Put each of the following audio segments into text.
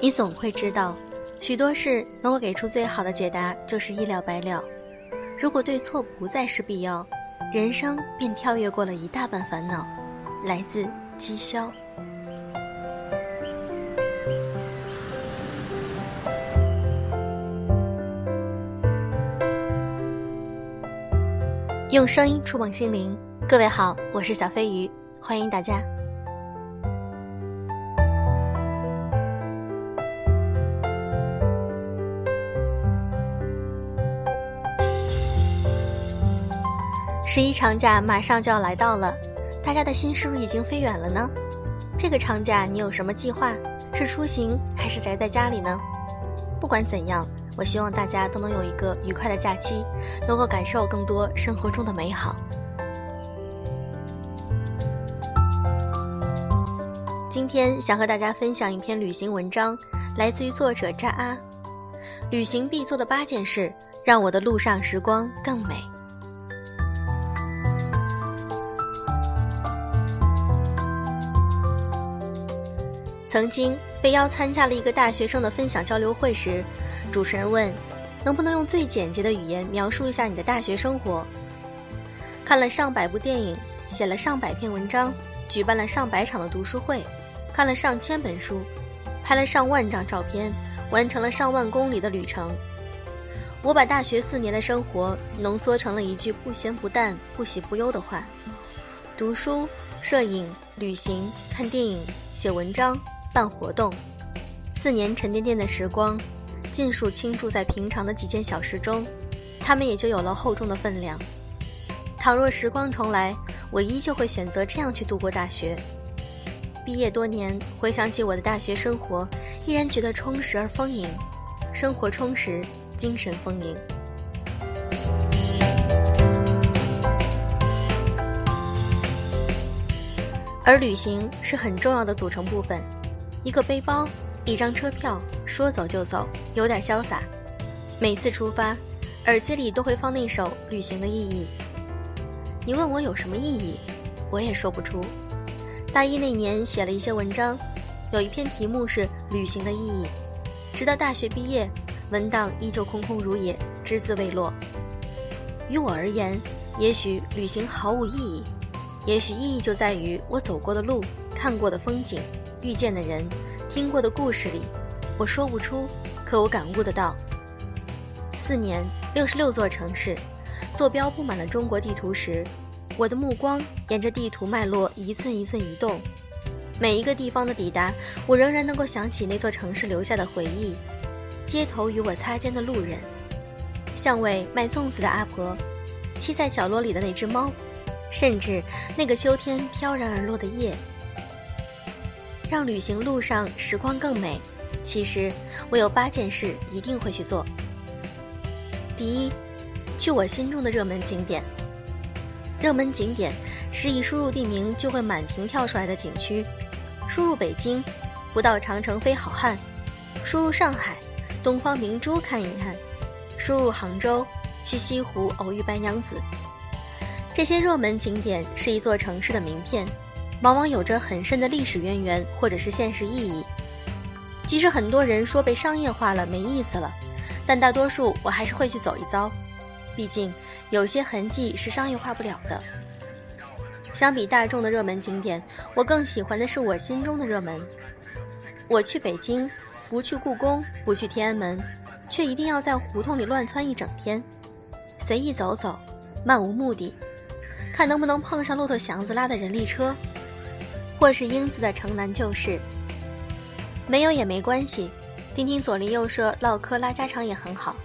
你总会知道，许多事能够给出最好的解答就是一了百了。如果对错不再是必要，人生便跳跃过了一大半烦恼。来自讥笑。用声音触碰心灵，各位好，我是小飞鱼，欢迎大家。十一长假马上就要来到了，大家的心是不是已经飞远了呢？这个长假你有什么计划？是出行还是宅在家里呢？不管怎样。我希望大家都能有一个愉快的假期，能够感受更多生活中的美好。今天想和大家分享一篇旅行文章，来自于作者扎阿。旅行必做的八件事，让我的路上时光更美。曾经被邀参加了一个大学生的分享交流会时。主持人问：“能不能用最简洁的语言描述一下你的大学生活？”看了上百部电影，写了上百篇文章，举办了上百场的读书会，看了上千本书，拍了上万张照片，完成了上万公里的旅程。我把大学四年的生活浓缩成了一句不咸不淡、不喜不忧的话：读书、摄影、旅行、看电影、写文章、办活动。四年沉甸甸的时光。尽数倾注在平常的几件小事中，他们也就有了厚重的分量。倘若时光重来，我依旧会选择这样去度过大学。毕业多年，回想起我的大学生活，依然觉得充实而丰盈。生活充实，精神丰盈。而旅行是很重要的组成部分，一个背包。一张车票，说走就走，有点潇洒。每次出发，耳机里都会放那首《旅行的意义》。你问我有什么意义，我也说不出。大一那年写了一些文章，有一篇题目是《旅行的意义》。直到大学毕业，文档依旧空空如也，只字未落。于我而言，也许旅行毫无意义，也许意义就在于我走过的路、看过的风景、遇见的人。听过的故事里，我说不出，可我感悟得到。四年，六十六座城市，坐标布满了中国地图时，我的目光沿着地图脉络一寸一寸移动。每一个地方的抵达，我仍然能够想起那座城市留下的回忆。街头与我擦肩的路人，巷尾卖粽子的阿婆，栖在角落里的那只猫，甚至那个秋天飘然而落的叶。让旅行路上时光更美。其实我有八件事一定会去做。第一，去我心中的热门景点。热门景点是一输入地名就会满屏跳出来的景区。输入北京，不到长城非好汉；输入上海，东方明珠看一看；输入杭州，去西湖偶遇白娘子。这些热门景点是一座城市的名片。往往有着很深的历史渊源，或者是现实意义。即使很多人说被商业化了没意思了，但大多数我还是会去走一遭。毕竟有些痕迹是商业化不了的。相比大众的热门景点，我更喜欢的是我心中的热门。我去北京，不去故宫，不去天安门，却一定要在胡同里乱窜一整天，随意走走，漫无目的，看能不能碰上骆驼祥子拉的人力车。或是英子的城南旧事，没有也没关系，听听左邻右舍唠嗑拉家常也很好。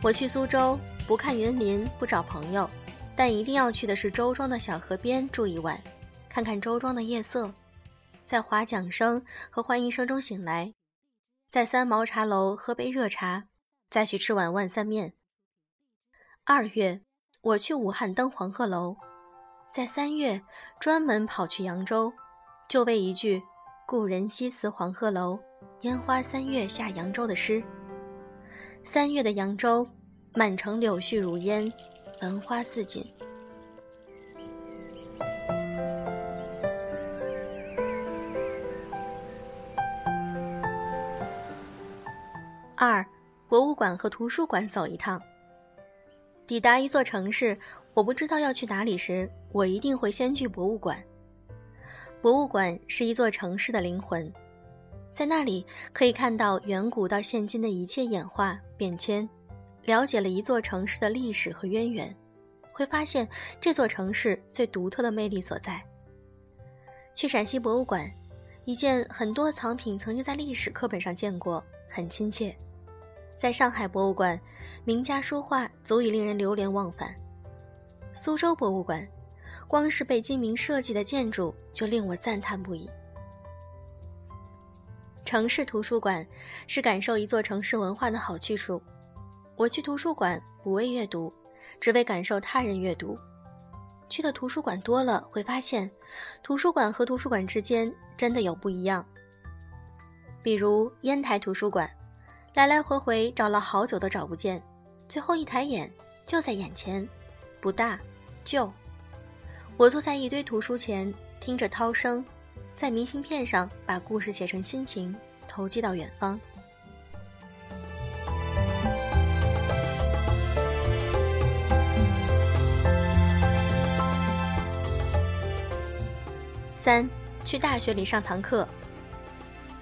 我去苏州，不看园林，不找朋友，但一定要去的是周庄的小河边住一晚，看看周庄的夜色，在划桨声和欢迎声中醒来，在三毛茶楼喝杯热茶，再去吃碗万三面。二月，我去武汉登黄鹤楼。在三月，专门跑去扬州，就为一句“故人西辞黄鹤楼，烟花三月下扬州”的诗。三月的扬州，满城柳絮如烟，繁花似锦。二，博物馆和图书馆走一趟。抵达一座城市，我不知道要去哪里时，我一定会先去博物馆。博物馆是一座城市的灵魂，在那里可以看到远古到现今的一切演化变迁，了解了一座城市的历史和渊源，会发现这座城市最独特的魅力所在。去陕西博物馆，一件很多藏品曾经在历史课本上见过，很亲切。在上海博物馆，名家书画足以令人流连忘返。苏州博物馆。光是被精明设计的建筑就令我赞叹不已。城市图书馆是感受一座城市文化的好去处。我去图书馆不为阅读，只为感受他人阅读。去的图书馆多了，会发现图书馆和图书馆之间真的有不一样。比如烟台图书馆，来来回回找了好久都找不见，最后一抬眼就在眼前，不大，旧。我坐在一堆图书前，听着涛声，在明信片上把故事写成心情，投寄到远方。三，去大学里上堂课。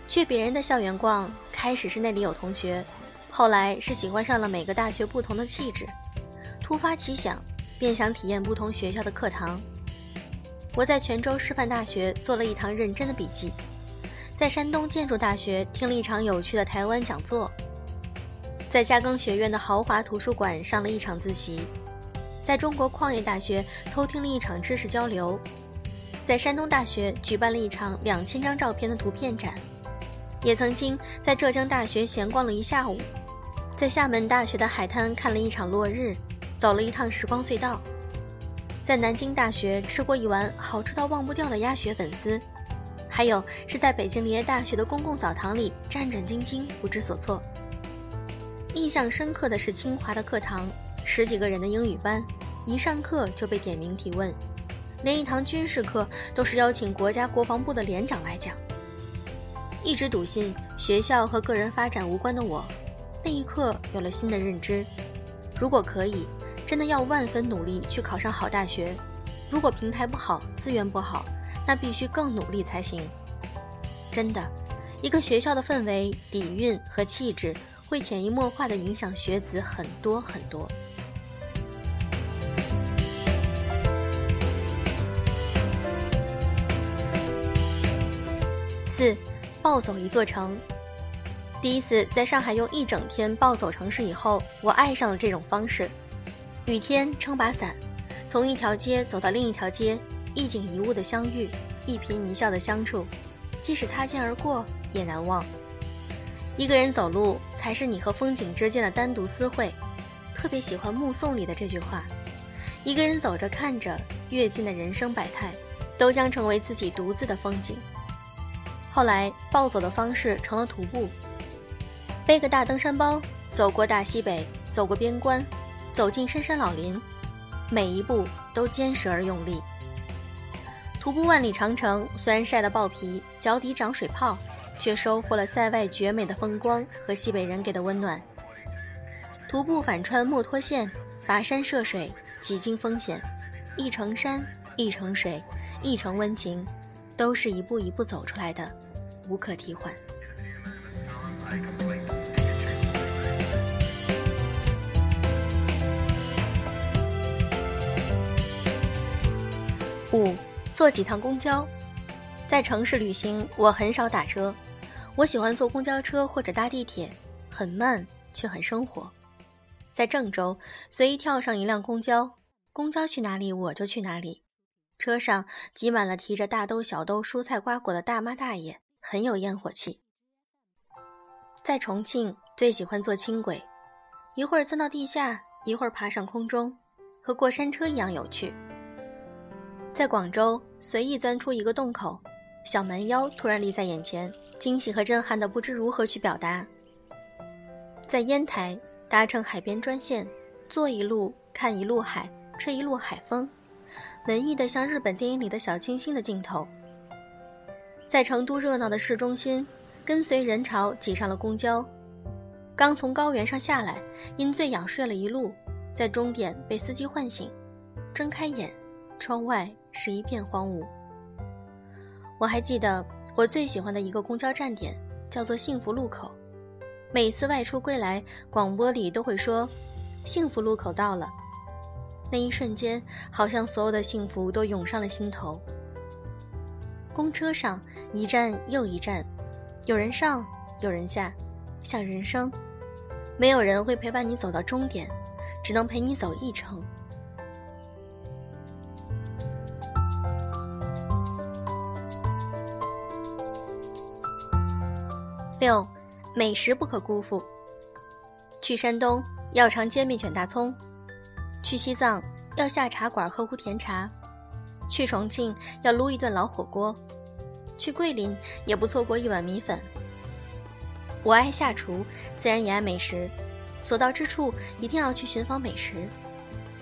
去别人的校园逛，开始是那里有同学，后来是喜欢上了每个大学不同的气质，突发奇想，便想体验不同学校的课堂。我在泉州师范大学做了一堂认真的笔记，在山东建筑大学听了一场有趣的台湾讲座，在嘉庚学院的豪华图书馆上了一场自习，在中国矿业大学偷听了一场知识交流，在山东大学举办了一场两千张照片的图片展，也曾经在浙江大学闲逛了一下午，在厦门大学的海滩看了一场落日，走了一趟时光隧道。在南京大学吃过一碗好吃到忘不掉的鸭血粉丝，还有是在北京林业大学的公共澡堂里战战兢兢、不知所措。印象深刻的是清华的课堂，十几个人的英语班，一上课就被点名提问，连一堂军事课都是邀请国家国防部的连长来讲。一直笃信学校和个人发展无关的我，那一刻有了新的认知：如果可以。真的要万分努力去考上好大学，如果平台不好、资源不好，那必须更努力才行。真的，一个学校的氛围、底蕴和气质，会潜移默化地影响学子很多很多。四，暴走一座城。第一次在上海用一整天暴走城市以后，我爱上了这种方式。雨天撑把伞，从一条街走到另一条街，一景一物的相遇，一颦一笑的相处，即使擦肩而过也难忘。一个人走路才是你和风景之间的单独私会。特别喜欢《目送》里的这句话：一个人走着看着，阅尽的人生百态，都将成为自己独自的风景。后来暴走的方式成了徒步，背个大登山包，走过大西北，走过边关。走进深山老林，每一步都坚实而用力。徒步万里长城，虽然晒得爆皮，脚底长水泡，却收获了塞外绝美的风光和西北人给的温暖。徒步反穿墨脱线，跋山涉水，几经风险，一程山，一程水，一程温情，都是一步一步走出来的，无可替换。五，坐几趟公交。在城市旅行，我很少打车，我喜欢坐公交车或者搭地铁，很慢却很生活。在郑州，随意跳上一辆公交，公交去哪里我就去哪里。车上挤满了提着大兜小兜蔬菜瓜果的大妈大爷，很有烟火气。在重庆，最喜欢坐轻轨，一会儿钻到地下，一会儿爬上空中，和过山车一样有趣。在广州随意钻出一个洞口，小蛮腰突然立在眼前，惊喜和震撼的不知如何去表达。在烟台搭乘海边专线，坐一路看一路海，吹一路海风，文艺的像日本电影里的小清新的镜头。在成都热闹的市中心，跟随人潮挤上了公交，刚从高原上下来，因醉仰睡了一路，在终点被司机唤醒，睁开眼，窗外是一片荒芜。我还记得我最喜欢的一个公交站点叫做幸福路口，每次外出归来，广播里都会说：“幸福路口到了。”那一瞬间，好像所有的幸福都涌上了心头。公车上一站又一站，有人上，有人下，像人生，没有人会陪伴你走到终点，只能陪你走一程。六，美食不可辜负。去山东要尝煎饼卷大葱，去西藏要下茶馆喝壶甜茶。去重庆要撸一顿老火锅，去桂林也不错过一碗米粉。我爱下厨，自然也爱美食，所到之处一定要去寻访美食。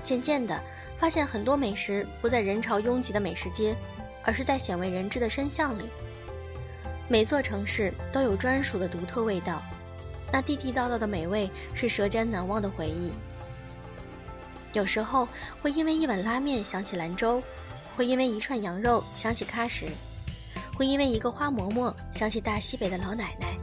渐渐的，发现很多美食不在人潮拥挤的美食街，而是在鲜为人知的深巷里。每座城市都有专属的独特味道，那地地道道的美味是舌尖难忘的回忆。有时候会因为一碗拉面想起兰州。会因为一串羊肉想起喀什，会因为一个花馍馍想起大西北的老奶奶。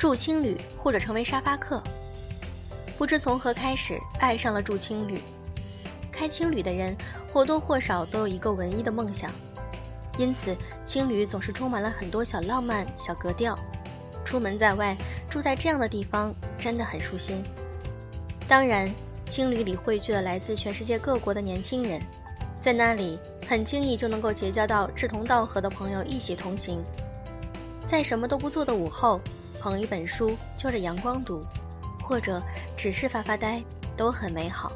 住青旅或者成为沙发客。不知从何开始爱上了住青旅，开青旅的人或多或少都有一个文艺的梦想。因此，青旅总是充满了很多小浪漫、小格调。出门在外，住在这样的地方真的很舒心。当然，青旅里汇聚了来自全世界各国的年轻人，在那里很轻易就能够结交到志同道合的朋友一起同行。在什么都不做的午后，捧一本书就着阳光读，或者只是发发呆，都很美好。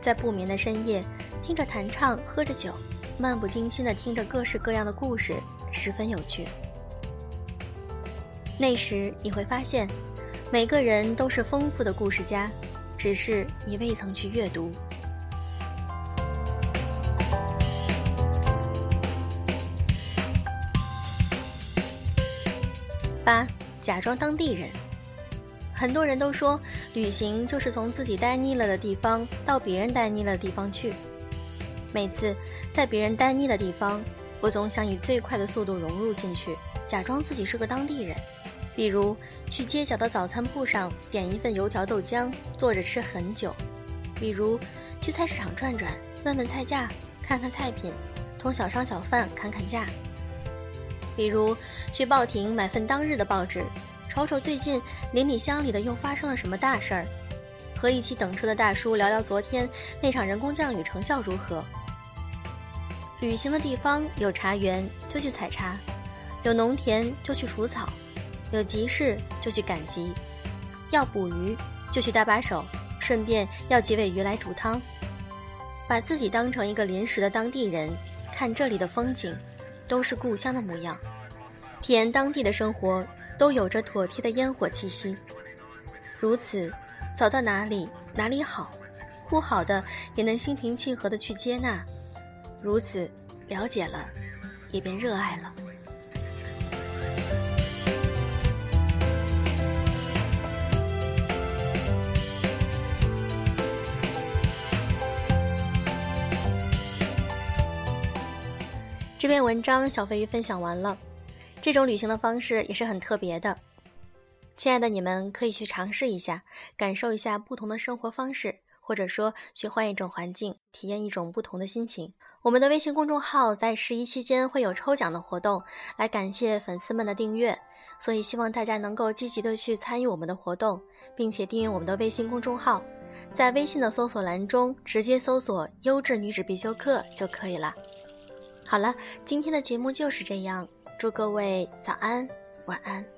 在不眠的深夜，听着弹唱，喝着酒。漫不经心地听着各式各样的故事，十分有趣。那时你会发现，每个人都是丰富的故事家，只是你未曾去阅读。假装当地人。很多人都说，旅行就是从自己待腻了的地方到别人待腻了的地方去。每次在别人待腻的地方，我总想以最快的速度融入进去，假装自己是个当地人。比如去街角的早餐铺上点一份油条豆浆，坐着吃很久；比如去菜市场转转，问问菜价，看看菜品，同小商小贩砍砍价；比如去报亭买份当日的报纸，瞅瞅最近邻里乡里的又发生了什么大事儿，和一起等车的大叔聊聊昨天那场人工降雨成效如何。旅行的地方有茶园就去采茶，有农田就去除草，有集市就去赶集，要捕鱼就去搭把手，顺便要几尾鱼来煮汤。把自己当成一个临时的当地人，看这里的风景，都是故乡的模样，体验当地的生活，都有着妥帖的烟火气息。如此，走到哪里哪里好，不好的也能心平气和的去接纳。如此了解了，也便热爱了。这篇文章小飞鱼分享完了，这种旅行的方式也是很特别的。亲爱的你们可以去尝试一下，感受一下不同的生活方式。或者说，去换一种环境，体验一种不同的心情。我们的微信公众号在十一期间会有抽奖的活动，来感谢粉丝们的订阅，所以希望大家能够积极的去参与我们的活动，并且订阅我们的微信公众号，在微信的搜索栏中直接搜索“优质女子必修课”就可以了。好了，今天的节目就是这样，祝各位早安，晚安。